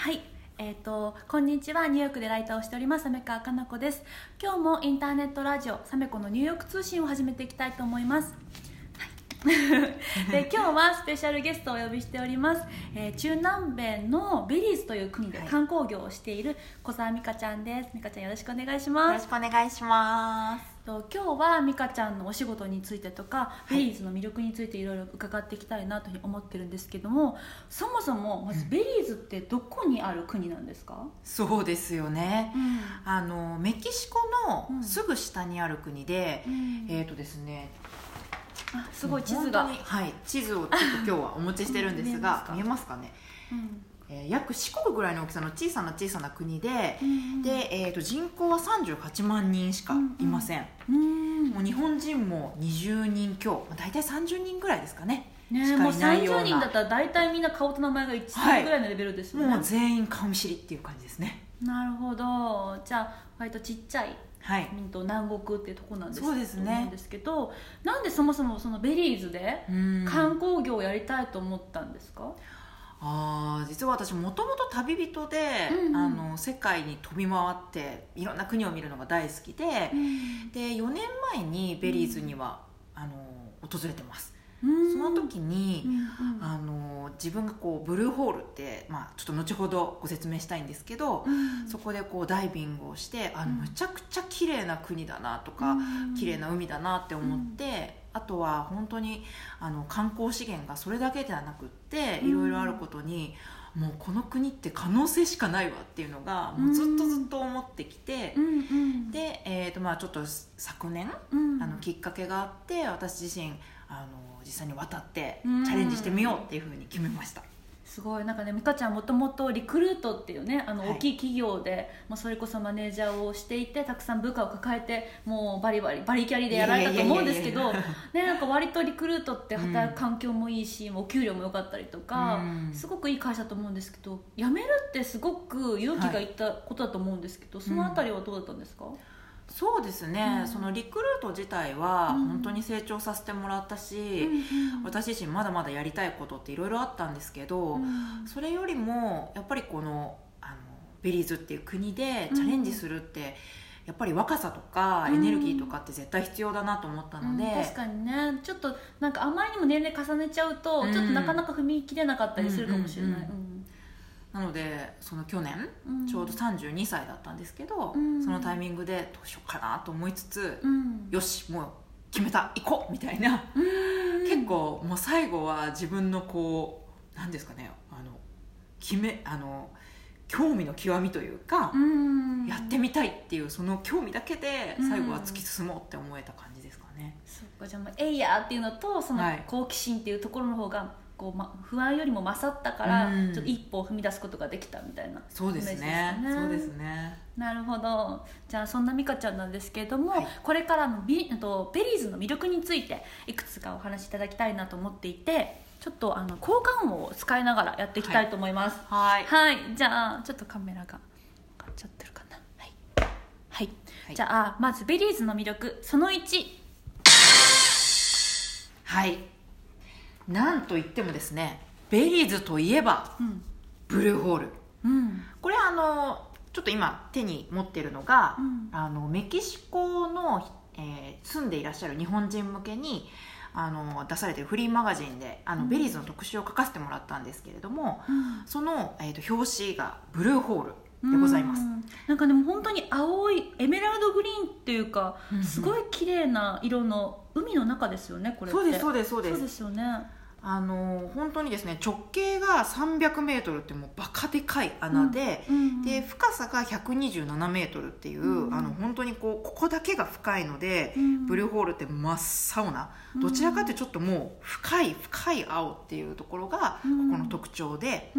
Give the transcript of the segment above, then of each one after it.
はい。えーと、こんにちは。ニューヨークでライターをしております。鮫川佳那子です。今日もインターネットラジオサメコのニューヨーク通信を始めていきたいと思います。で 今日はスペシャルゲストをお呼びしております、えー、中南米のベリーズという国で観光業をしている小澤美佳ちゃんです。美佳ちゃんよろしくお願いします。よろしくお願いしますと今日は美佳ちゃんのお仕事についてとか、ベリーズの魅力についていろいろ伺っていきたいなというふうに思ってるんですけどもそもそもまずベリーズってどこにある国なんですか、うん、そうですよね、うん、あのメキシコのすぐ下にある国で、うん、えっ、ー、とですねあすごい地図が。はい地図をちょっと今日はお持ちしてるんですが見えますかね、うんえー、約四国ぐらいの大きさの小さな小さな国で、うん、で、えーと、人口は38万人しかいません、うん、もう日本人も20人強。大体30人ぐらいですかね。ねもう30人だったら大体みんな顔と名前が一致ぐらいのレベルですよね、はい、もう全員顔見知りっていう感じですね。なるほど。じゃあ割とちっちゃいはい、と南国っていうとこなんですそうですね。ですけどなんでそもそもそのベリーズで観光業をやりたいと思ったんですか？あ実は私もともと旅人で、うんうん、あの世界に飛び回っていろんな国を見るのが大好きで、うん、で4年前にベリーズには、うん、あの訪れてます。その時に、うんうん、あの自分がこうブルーホールって、まあ、ちょっと後ほどご説明したいんですけど、うん、そこでこうダイビングをしてあのむちゃくちゃ綺麗な国だなとか、うん、綺麗な海だなって思って、あとは本当にあの観光資源がそれだけではなくっていろいろあることに。もうこの国って可能性しかないわっていうのがもうずっとずっと思ってきて、うん、で、えーとまあ、ちょっと昨年、うん、あのきっかけがあって私自身あの実際に渡ってチャレンジしてみようっていうふうに決めました。すごい。なんかね美香ちゃんもともとリクルートっていうねあの大きい企業で、はい、まあ、それこそマネージャーをしていてたくさん部下を抱えてもうバリバリバリキャリでやられたと思うんですけどねなんか割とリクルートって働く環境もいいし、うん、お給料も良かったりとか、うん、すごくいい会社だと思うんですけど辞めるってすごく勇気がいったことだと思うんですけど、はい、そのあたりはどうだったんですか、うんそうですね、うん、そのリクルート自体は本当に成長させてもらったし、うん、私自身まだまだやりたいことっていろいろあったんですけど、うん、それよりもやっぱりこのあのベリーズっていう国でチャレンジするって、やっぱり若さとかエネルギーとかって絶対必要だなと思ったので、確かにね。ちょっとなんかあまりにも年齢重ねちゃうと、ちょっとなかなか踏み切れなかったりするかもしれない。なのでその去年、ちょうど32歳だったんですけど、うん、そのタイミングでどうしようかなと思いつつ、うん、よしもう決めた行こうみたいな、結構もう最後は自分のこう何ですかねあの決めあの興味の極みというか、やってみたいっていうその興味だけで最後は突き進もうって思えた感じですかね。そっかじゃあもうえいやっていうのとその好奇心っていうところの方がこう、ま、不安よりも勝ったから、ちょっと一歩を踏み出すことができたみたいなそうですね。そうですね。なるほど。じゃあそんな美佳ちゃんなんですけれども、はい、これからのビとベリーズの魅力についていくつかお話しいただきたいなと思っていてちょっとあの効果音を使いながらやっていきたいと思います。はい、はい、じゃあちょっとカメラが変わっちゃってるかな。はい、はい、はい、じゃあまずベリーズの魅力その1はいなんといってもですねベリーズといえば、うん、ブルーホール、うん、これあのちょっと今手に持ってるのが、うん、あのメキシコの、えー、住んでいらっしゃる日本人向けにあの出されてるフリーマガジンであの、ベリーズの特集を書かせてもらったんですけれども、その、えーと、表紙がブルーホールでございます。なんかでも本当に青いエメラルドグリーンっていうか、すごい綺麗な色の海の中ですよねこれそうですそうですそうです。そうですよねあの本当にですね直径が 300m ってもうバカでかい穴でうんうん、で深さが 127m っていう、うん、あの本当にこうここだけが深いので、うん、ブルーホールって真っ青などちらかというとちょっともう深い深い青っていうところがここの特徴で、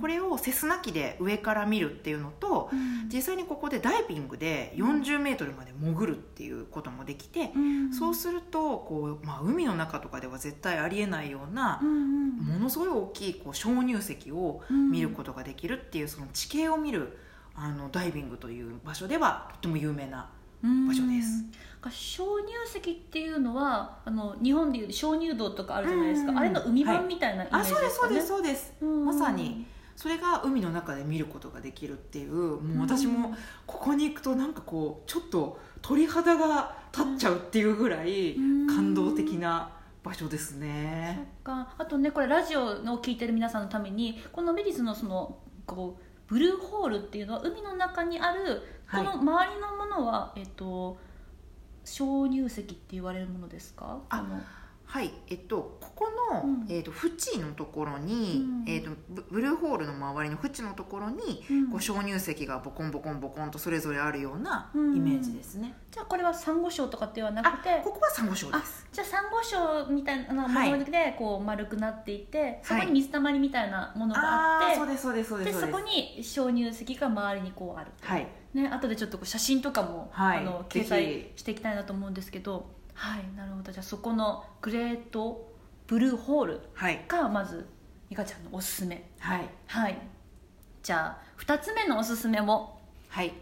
これをセスナ機で上から見るっていうのと、実際にここでダイビングで 40m まで潜るっていうこともできて、そうするとこう、まあ、海の中とかでは絶対ありえないような、ものすごい大きいこう鍾乳石を見ることができるっていうその地形を見るあのダイビングという場所ではとても有名な場所です。鍾乳石っていうのはあの日本でいう鍾乳洞とかあるじゃないですか、あれの海版みたいなイメージですか、ね。はい、あそうですそうですそうです、まさにそれが海の中で見ることができるっていうもう私もここに行くとなんかこうちょっと鳥肌が立っちゃうっていうぐらい感動的な場所ですね。そっか。あとねこれラジオを聞いてる皆さんのためにこのメリズのそのこうブルーホールっていうのは海の中にあるこの周りのものは、はい、えっと鍾乳石って言われるものですか？あのはいえっとここの、うん、えっと、縁のところに、うん、えっと、ブルーホールの周りの縁のところに、うん、こう鍾乳石がボコンボコンボコンとそれぞれあるようなイメージですね、じゃあこれはサンゴ礁とかではなくてここはサンゴ礁です。じゃあサンゴ礁みたいなものでこう丸くなっていて、はい、そこに水たまりみたいなものがあって、はい、そうですそうですそうですでそこに鍾乳石が周りにこうあるはい。ね後でちょっと写真とかも、はい、あの掲載していきたいなと思うんですけどはいなるほど。じゃあそこのグレートブルーホールがまず美香ちゃんのおすすめ。はい、はい、じゃあ2つ目のおすすめも。はい。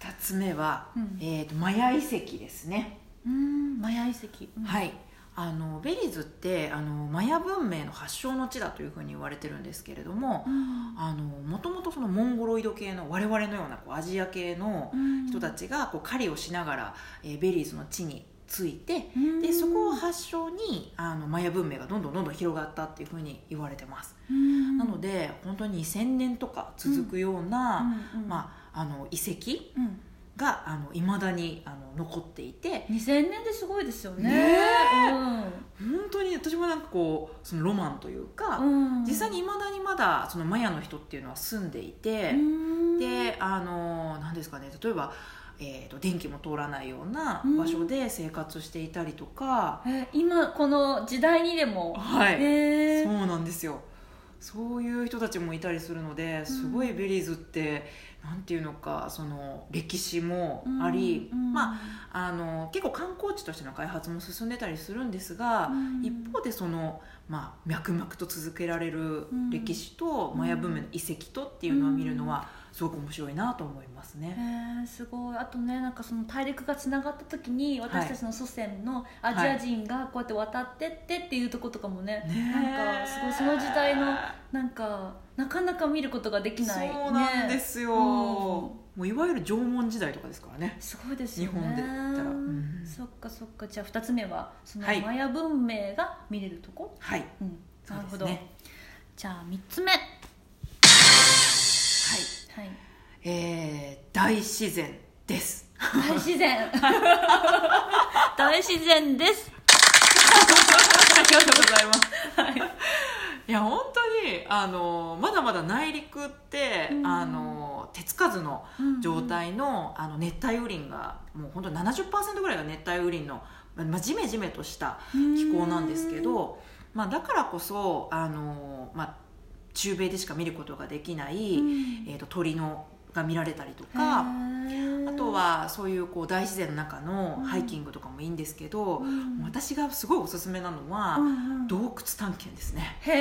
2つ目は、うん、えーと、マヤ遺跡ですね。うんマヤ遺跡、うん、はいあのベリーズってあのマヤ文明の発祥の地だというふうに言われてるんですけれどももともとモンゴロイド系の我々のようなこうアジア系の人たちがこう狩りをしながら、えー、ベリーズの地についてでそこを発祥にあのマヤ文明がどんどんどんどん広がったっていうふうに言われてます。なので本当に2000年とか続くような、まあ、あの遺跡、があの未だにあの残っていて。2000年ですごいですよね。ね、うん、本当に私もなんかこうそのロマンというか、うん、実際にいまだにまだそのマヤの人っていうのは住んでいて、であの何ですかね例えばえーと、電気も通らないような場所で生活していたりとか、うん、え今この時代にでも。はい。そうなんですよ。そういう人たちもいたりするのですごいベリーズって、うん、なんていうのかその歴史もあり、うん、まあ、あの結構観光地としての開発も進んでたりするんですが、一方でその、まあ、脈々と続けられる歴史と、マヤ文明の遺跡とっていうのを見るのは、すごく面白いなと思いますね。えー、すごい。あとねなんかその大陸がつながった時に私たちの祖先のアジア人がこうやって渡ってってっていうとことかもね、はい、なんかすごいその時代のなんかなかなか見ることができない、ね、そうなんですよ、うん、もういわゆる縄文時代とかですからね。すごいですよね。日本で言ったら、うん、そっかそっか。じゃあ2つ目はそのマヤ文明が見れるとこ？はい、うん、なるほど、ね、じゃあ3つ目。はい、えー、大自然です。大自然。大自然です。ありがとうございます、はい、いや本当にあのまだまだ内陸って、うん、あの手つかずの状態のうん、あの熱帯雨林がもう本当に70%ぐらいが熱帯雨林の、まあ、ジメジメとした気候なんですけど、まあ、だからこそあの、まあ、中米でしか見ることができない、うん、えーと、鳥のが見られたりとかあとはそういうこう大自然の中のハイキングとかもいいんですけど、うん、私がすごいおすすめなのは、うんうん、洞窟探検ですね。へ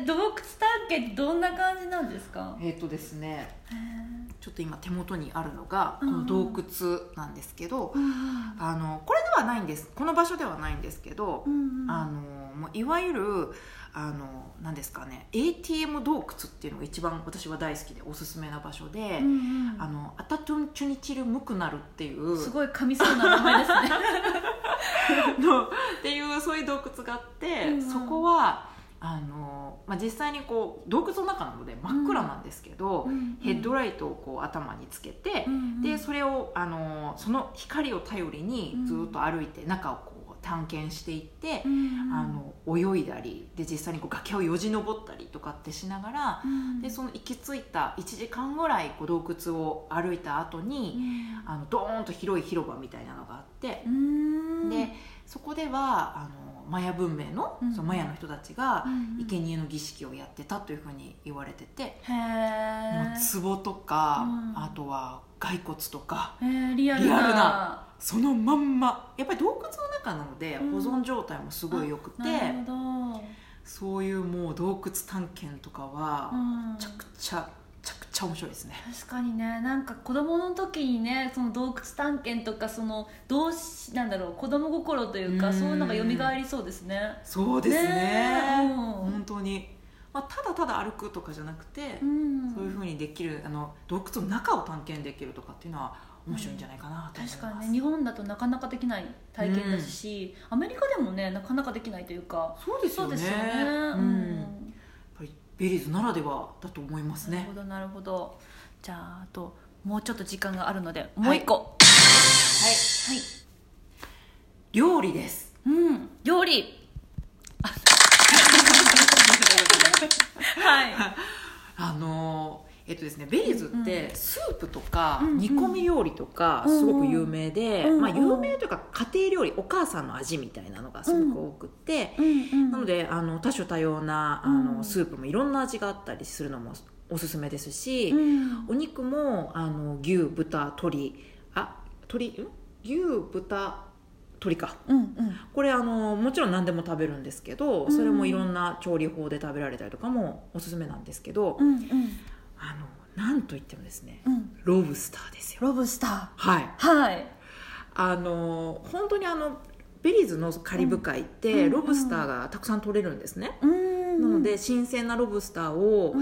え洞窟探検ってどんな感じなんですか？えっ、ー、とですねちょっと今手元にあるのがこの洞窟なんですけど、うんうん、あのこれではないんです。この場所ではないんですけど、うんうん、あのもういわゆるあの何ですかね ATM 洞窟っていうのが一番私は大好きでおすすめな場所で、うんうん、あのアタトンチュニチルムクナルっていうすごい噛みそうな名前ですね。のっていうそういう洞窟があって、うんうん、そこはあの、まあ、実際にこう洞窟の中なので真っ暗なんですけど、うんうん、ヘッドライトをこう頭につけて、うんうん、でそれをあのその光を頼りにずっと歩いて中をこう探検していって、うん、あの泳いだりで実際にこう崖をよじ登ったりとかってしながら、うん、でその行き着いた1時間ぐらいこう洞窟を歩いた後に、うん、あのドーンと広い広場みたいなのがあって、でそこではあのマヤ文明の,、そのマヤの人たちが生贄の儀式をやってたというふうに言われてて、もう壺とか、あとは骸骨とかリアルなそのまんま。やっぱり洞窟の中なので保存状態もすごいよくて、そういうもう洞窟探検とかはめちゃくちゃちゃくちゃ面白いですね。確かにね。なんか子供の時にねその洞窟探検とかそのどうしなんだろう子供心というかそういうのが蘇りそうですね。そうですね、ねうん、本当にまあ、ただただ歩くとかじゃなくて、うん。そういうふうにできるあの洞窟の中を探検できるとかっていうのは面白いんじゃないかなと思います、確かにね日本だとなかなかできない体験だし、アメリカでもねなかなかできないというかそうですよね。そうですよね、うん。うん。やっぱりベリーズならではだと思いますね。なるほどなるほど。じゃああともうちょっと時間があるのでもう一個。はい。はい、料理です。うん。料理はい あのえっとですねベリーズってスープとか煮込み料理とかすごく有名で、まあ、有名というか家庭料理お母さんの味みたいなのがすごく多くって、なのであの多種多様なあうん。のスープもいろんな味があったりするのもおすすめですし、うん。お肉もあの牛豚鶏あ鶏ん？牛豚鶏か。うんうん。これあのもちろん何でも食べるんですけどそれもいろんな調理法で食べられたりとかもおすすめなんですけど、うんうん。あのなんといってもですねうん。ロブスターですよ。ロブスタはい。ーはい。あの本当にあのベリーズのカリブ海っうんてロブスターがたくさん取れるんですね、うんなので新鮮なロブスターを、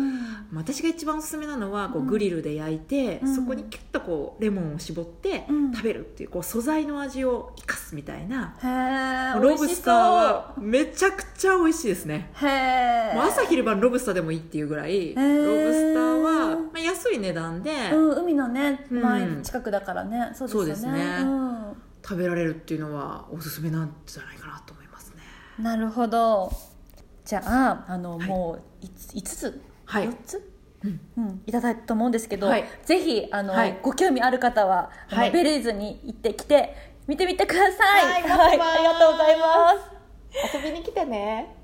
私が一番おすすめなのはこううん。グリルで焼いて、うん。そこにキュッとこうレモンを絞ってうん。食べるっていうこう素材の味を生かすみたいな、ロブスターはめちゃくちゃ美味しいですね。朝昼晩ロブスターでもいいっていうぐらい、ー。ロブスターは、まあ、安い値段でうん、海のねうん。前近くだからね、そうですよね。食べられるっていうのはおすすめなんじゃないかなと思いますね。なるほどじゃああの、はい。もう5つはい。4つ、うん。うん、いただいたと思うんですけど、はい。ぜひあの、はい。ご興味ある方は、はい。ベリーズに行ってきて見てみてください。はい待ってます。ありがとうございます。遊びに来てね